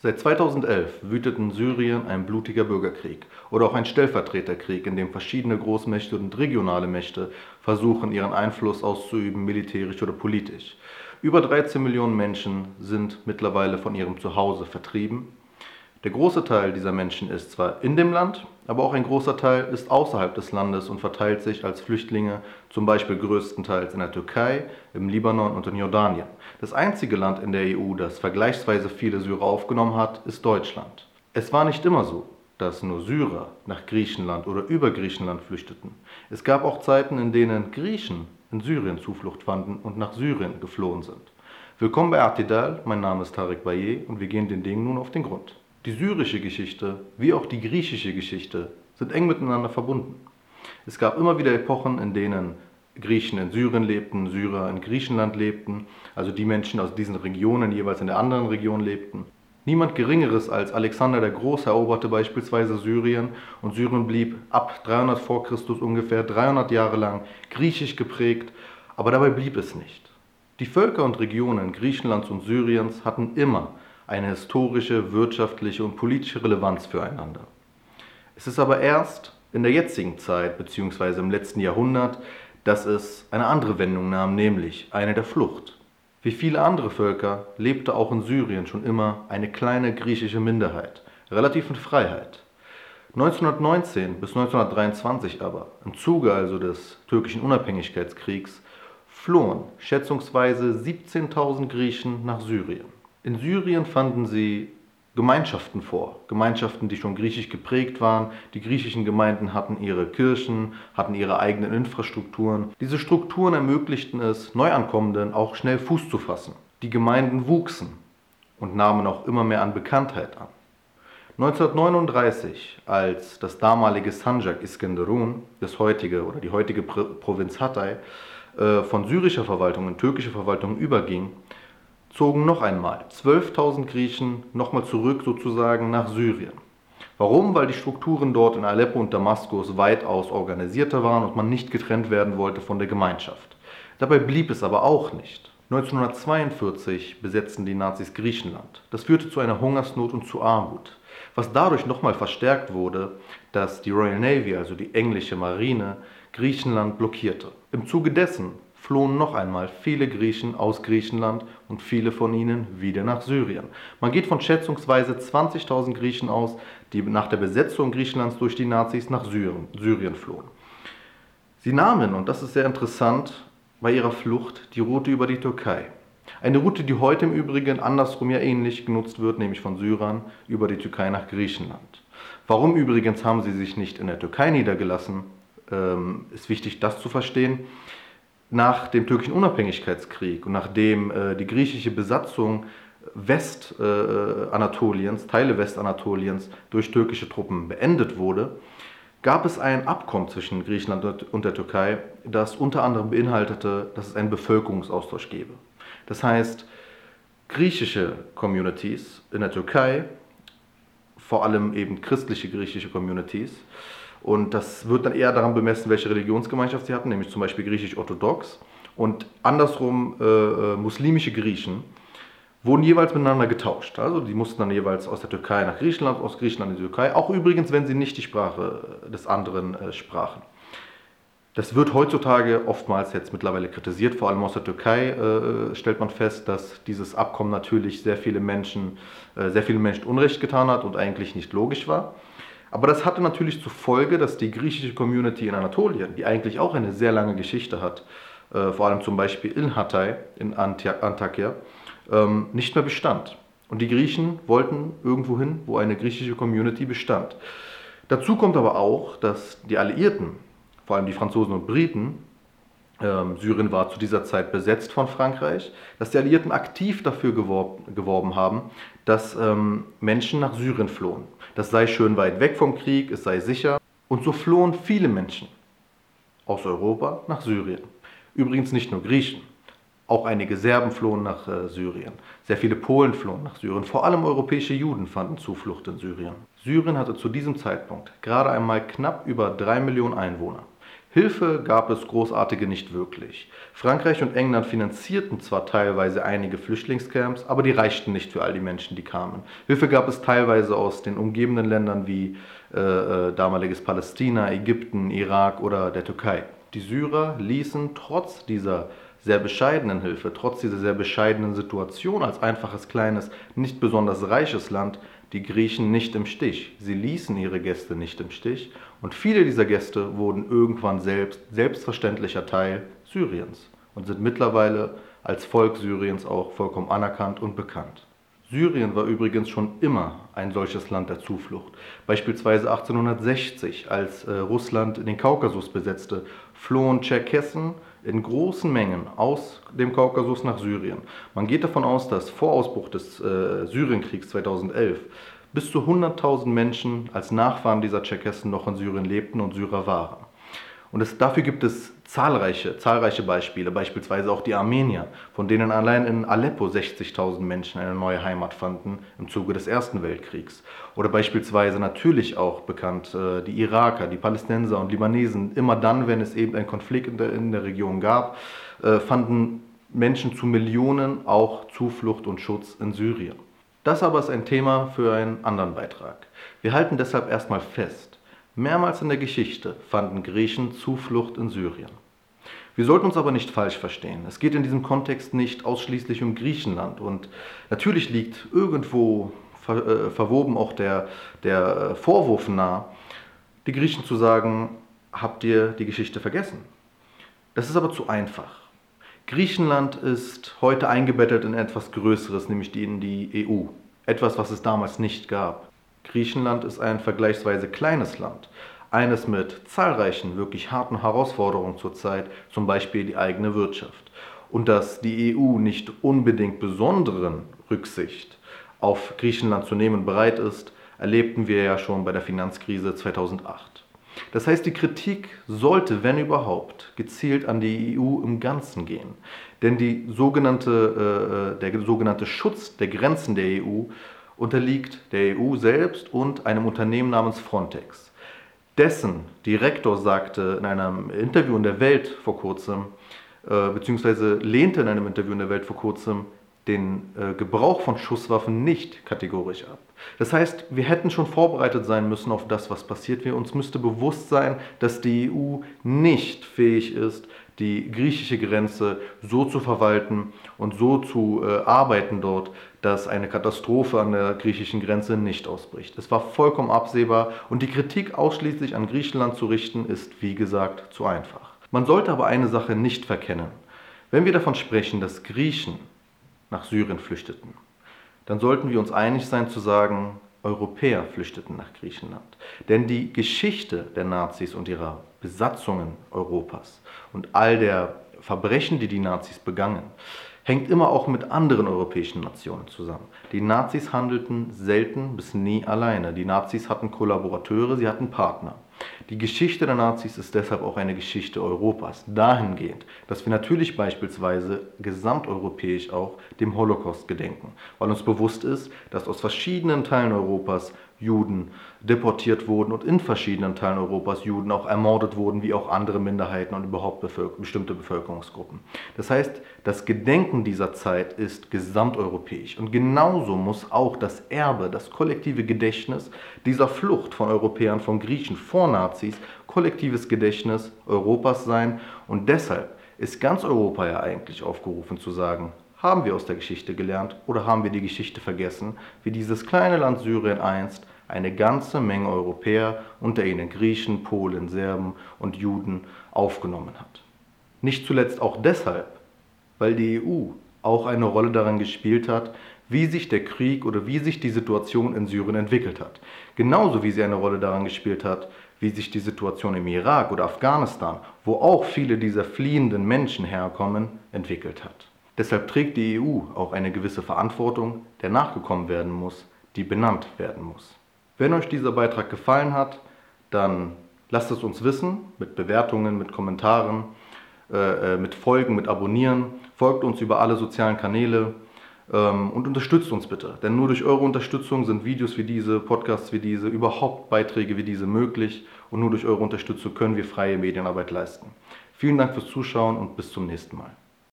Seit 2011 wütet in Syrien ein blutiger Bürgerkrieg oder auch ein Stellvertreterkrieg, in dem verschiedene Großmächte und regionale Mächte versuchen, ihren Einfluss auszuüben, militärisch oder politisch. Über 13 Millionen Menschen sind mittlerweile von ihrem Zuhause vertrieben. Der große Teil dieser Menschen ist zwar in dem Land, aber auch ein großer Teil ist außerhalb des Landes und verteilt sich als Flüchtlinge zum Beispiel größtenteils in der Türkei, im Libanon und in Jordanien. Das einzige Land in der EU, das vergleichsweise viele Syrer aufgenommen hat, ist Deutschland. Es war nicht immer so, dass nur Syrer nach Griechenland oder über Griechenland flüchteten. Es gab auch Zeiten, in denen Griechen in Syrien Zuflucht fanden und nach Syrien geflohen sind. Willkommen bei Artidal, mein Name ist Tarek Baye und wir gehen den Dingen nun auf den Grund. Die syrische Geschichte wie auch die griechische Geschichte sind eng miteinander verbunden. Es gab immer wieder Epochen, in denen Griechen in Syrien lebten, Syrer in Griechenland lebten, also die Menschen aus diesen Regionen jeweils in der anderen Region lebten. Niemand Geringeres als Alexander der Große eroberte beispielsweise Syrien und Syrien blieb ab 300 vor Christus ungefähr 300 Jahre lang griechisch geprägt, aber dabei blieb es nicht. Die Völker und Regionen Griechenlands und Syriens hatten immer eine historische, wirtschaftliche und politische Relevanz füreinander. Es ist aber erst in der jetzigen Zeit bzw. im letzten Jahrhundert, dass es eine andere Wendung nahm, nämlich eine der Flucht. Wie viele andere Völker lebte auch in Syrien schon immer eine kleine griechische Minderheit, relativ in Freiheit. 1919 bis 1923 aber, im Zuge also des türkischen Unabhängigkeitskriegs, flohen schätzungsweise 17.000 Griechen nach Syrien. In Syrien fanden sie Gemeinschaften vor, Gemeinschaften, die schon griechisch geprägt waren. Die griechischen Gemeinden hatten ihre Kirchen, hatten ihre eigenen Infrastrukturen. Diese Strukturen ermöglichten es Neuankommenden auch schnell Fuß zu fassen. Die Gemeinden wuchsen und nahmen auch immer mehr an Bekanntheit an. 1939, als das damalige Sanjak Iskenderun, das heutige oder die heutige Provinz Hatay, äh, von syrischer Verwaltung in türkische Verwaltung überging, zogen noch einmal 12.000 Griechen nochmal zurück sozusagen nach Syrien. Warum? Weil die Strukturen dort in Aleppo und Damaskus weitaus organisierter waren und man nicht getrennt werden wollte von der Gemeinschaft. Dabei blieb es aber auch nicht. 1942 besetzten die Nazis Griechenland. Das führte zu einer Hungersnot und zu Armut, was dadurch nochmal verstärkt wurde, dass die Royal Navy, also die englische Marine, Griechenland blockierte. Im Zuge dessen flohen noch einmal viele Griechen aus Griechenland und viele von ihnen wieder nach Syrien. Man geht von schätzungsweise 20.000 Griechen aus, die nach der Besetzung Griechenlands durch die Nazis nach Syrien, Syrien flohen. Sie nahmen, und das ist sehr interessant, bei ihrer Flucht die Route über die Türkei. Eine Route, die heute im Übrigen andersrum ja ähnlich genutzt wird, nämlich von Syrern über die Türkei nach Griechenland. Warum übrigens haben sie sich nicht in der Türkei niedergelassen, ähm, ist wichtig, das zu verstehen nach dem türkischen Unabhängigkeitskrieg und nachdem äh, die griechische Besatzung Westanatoliens, äh, Teile Westanatoliens durch türkische Truppen beendet wurde, gab es ein Abkommen zwischen Griechenland und der Türkei, das unter anderem beinhaltete, dass es einen Bevölkerungsaustausch gebe. Das heißt, griechische Communities in der Türkei, vor allem eben christliche griechische Communities, und das wird dann eher daran bemessen, welche Religionsgemeinschaft sie hatten, nämlich zum Beispiel griechisch-orthodox. Und andersrum äh, äh, muslimische Griechen wurden jeweils miteinander getauscht. Also die mussten dann jeweils aus der Türkei nach Griechenland, aus Griechenland in die Türkei, auch übrigens, wenn sie nicht die Sprache des anderen äh, sprachen. Das wird heutzutage oftmals jetzt mittlerweile kritisiert, vor allem aus der Türkei äh, stellt man fest, dass dieses Abkommen natürlich sehr viele Menschen, äh, sehr vielen Menschen Unrecht getan hat und eigentlich nicht logisch war. Aber das hatte natürlich zur Folge, dass die griechische Community in Anatolien, die eigentlich auch eine sehr lange Geschichte hat, äh, vor allem zum Beispiel in Hatay, in Antakya, ähm, nicht mehr bestand. Und die Griechen wollten irgendwo hin, wo eine griechische Community bestand. Dazu kommt aber auch, dass die Alliierten, vor allem die Franzosen und Briten, ähm, Syrien war zu dieser Zeit besetzt von Frankreich, dass die Alliierten aktiv dafür geworben, geworben haben, dass ähm, Menschen nach Syrien flohen. Das sei schön weit weg vom Krieg, es sei sicher. Und so flohen viele Menschen aus Europa nach Syrien. Übrigens nicht nur Griechen. Auch einige Serben flohen nach äh, Syrien. Sehr viele Polen flohen nach Syrien. Vor allem europäische Juden fanden Zuflucht in Syrien. Syrien hatte zu diesem Zeitpunkt gerade einmal knapp über drei Millionen Einwohner. Hilfe gab es großartige nicht wirklich. Frankreich und England finanzierten zwar teilweise einige Flüchtlingscamps, aber die reichten nicht für all die Menschen, die kamen. Hilfe gab es teilweise aus den umgebenden Ländern wie äh, äh, damaliges Palästina, Ägypten, Irak oder der Türkei. Die Syrer ließen trotz dieser sehr bescheidenen Hilfe, trotz dieser sehr bescheidenen Situation als einfaches, kleines, nicht besonders reiches Land, die Griechen nicht im Stich. Sie ließen ihre Gäste nicht im Stich und viele dieser Gäste wurden irgendwann selbst selbstverständlicher Teil Syriens und sind mittlerweile als Volk Syriens auch vollkommen anerkannt und bekannt. Syrien war übrigens schon immer ein solches Land der Zuflucht. Beispielsweise 1860, als äh, Russland den Kaukasus besetzte, flohen Tscherkessen in großen Mengen aus dem Kaukasus nach Syrien. Man geht davon aus, dass vor Ausbruch des äh, Syrienkriegs 2011 bis zu 100.000 Menschen als Nachfahren dieser Tscherkessen noch in Syrien lebten und Syrer waren. Und es, dafür gibt es zahlreiche, zahlreiche Beispiele, beispielsweise auch die Armenier, von denen allein in Aleppo 60.000 Menschen eine neue Heimat fanden im Zuge des Ersten Weltkriegs. Oder beispielsweise natürlich auch bekannt äh, die Iraker, die Palästinenser und Libanesen. Immer dann, wenn es eben einen Konflikt in der, in der Region gab, äh, fanden Menschen zu Millionen auch Zuflucht und Schutz in Syrien. Das aber ist ein Thema für einen anderen Beitrag. Wir halten deshalb erstmal fest, Mehrmals in der Geschichte fanden Griechen Zuflucht in Syrien. Wir sollten uns aber nicht falsch verstehen. Es geht in diesem Kontext nicht ausschließlich um Griechenland. Und natürlich liegt irgendwo ver, äh, verwoben auch der, der Vorwurf nah, die Griechen zu sagen, habt ihr die Geschichte vergessen? Das ist aber zu einfach. Griechenland ist heute eingebettet in etwas Größeres, nämlich in die EU. Etwas, was es damals nicht gab. Griechenland ist ein vergleichsweise kleines Land, eines mit zahlreichen wirklich harten Herausforderungen zurzeit, zum Beispiel die eigene Wirtschaft. Und dass die EU nicht unbedingt besonderen Rücksicht auf Griechenland zu nehmen bereit ist, erlebten wir ja schon bei der Finanzkrise 2008. Das heißt, die Kritik sollte, wenn überhaupt, gezielt an die EU im Ganzen gehen. Denn sogenannte, äh, der sogenannte Schutz der Grenzen der EU unterliegt der EU selbst und einem Unternehmen namens Frontex. Dessen Direktor sagte in einem Interview in der Welt vor kurzem, äh, beziehungsweise lehnte in einem Interview in der Welt vor kurzem den äh, Gebrauch von Schusswaffen nicht kategorisch ab. Das heißt, wir hätten schon vorbereitet sein müssen auf das, was passiert. Wir uns müsste bewusst sein, dass die EU nicht fähig ist, die griechische Grenze so zu verwalten und so zu äh, arbeiten dort, dass eine Katastrophe an der griechischen Grenze nicht ausbricht. Es war vollkommen absehbar und die Kritik ausschließlich an Griechenland zu richten, ist wie gesagt zu einfach. Man sollte aber eine Sache nicht verkennen. Wenn wir davon sprechen, dass Griechen nach Syrien flüchteten, dann sollten wir uns einig sein zu sagen, Europäer flüchteten nach Griechenland. Denn die Geschichte der Nazis und ihrer Besatzungen Europas und all der Verbrechen, die die Nazis begangen, hängt immer auch mit anderen europäischen Nationen zusammen. Die Nazis handelten selten bis nie alleine. Die Nazis hatten Kollaborateure, sie hatten Partner. Die Geschichte der Nazis ist deshalb auch eine Geschichte Europas, dahingehend, dass wir natürlich beispielsweise gesamteuropäisch auch dem Holocaust gedenken, weil uns bewusst ist, dass aus verschiedenen Teilen Europas Juden deportiert wurden und in verschiedenen Teilen Europas Juden auch ermordet wurden, wie auch andere Minderheiten und überhaupt bevölker bestimmte Bevölkerungsgruppen. Das heißt, das Gedenken dieser Zeit ist gesamteuropäisch und genauso muss auch das Erbe, das kollektive Gedächtnis dieser Flucht von Europäern, von Griechen vor Nazis, kollektives Gedächtnis Europas sein und deshalb ist ganz Europa ja eigentlich aufgerufen zu sagen, haben wir aus der Geschichte gelernt oder haben wir die Geschichte vergessen, wie dieses kleine Land Syrien einst eine ganze Menge Europäer, unter ihnen Griechen, Polen, Serben und Juden, aufgenommen hat. Nicht zuletzt auch deshalb, weil die EU auch eine Rolle daran gespielt hat, wie sich der Krieg oder wie sich die Situation in Syrien entwickelt hat. Genauso wie sie eine Rolle daran gespielt hat, wie sich die Situation im Irak oder Afghanistan, wo auch viele dieser fliehenden Menschen herkommen, entwickelt hat. Deshalb trägt die EU auch eine gewisse Verantwortung, der nachgekommen werden muss, die benannt werden muss. Wenn euch dieser Beitrag gefallen hat, dann lasst es uns wissen mit Bewertungen, mit Kommentaren, äh, äh mit Folgen, mit Abonnieren. Folgt uns über alle sozialen Kanäle. Ähm, und unterstützt uns bitte, denn nur durch eure Unterstützung sind Videos wie diese, Podcasts wie diese, überhaupt Beiträge wie diese möglich und nur durch eure Unterstützung können wir freie Medienarbeit leisten. Vielen Dank fürs Zuschauen und bis zum nächsten Mal.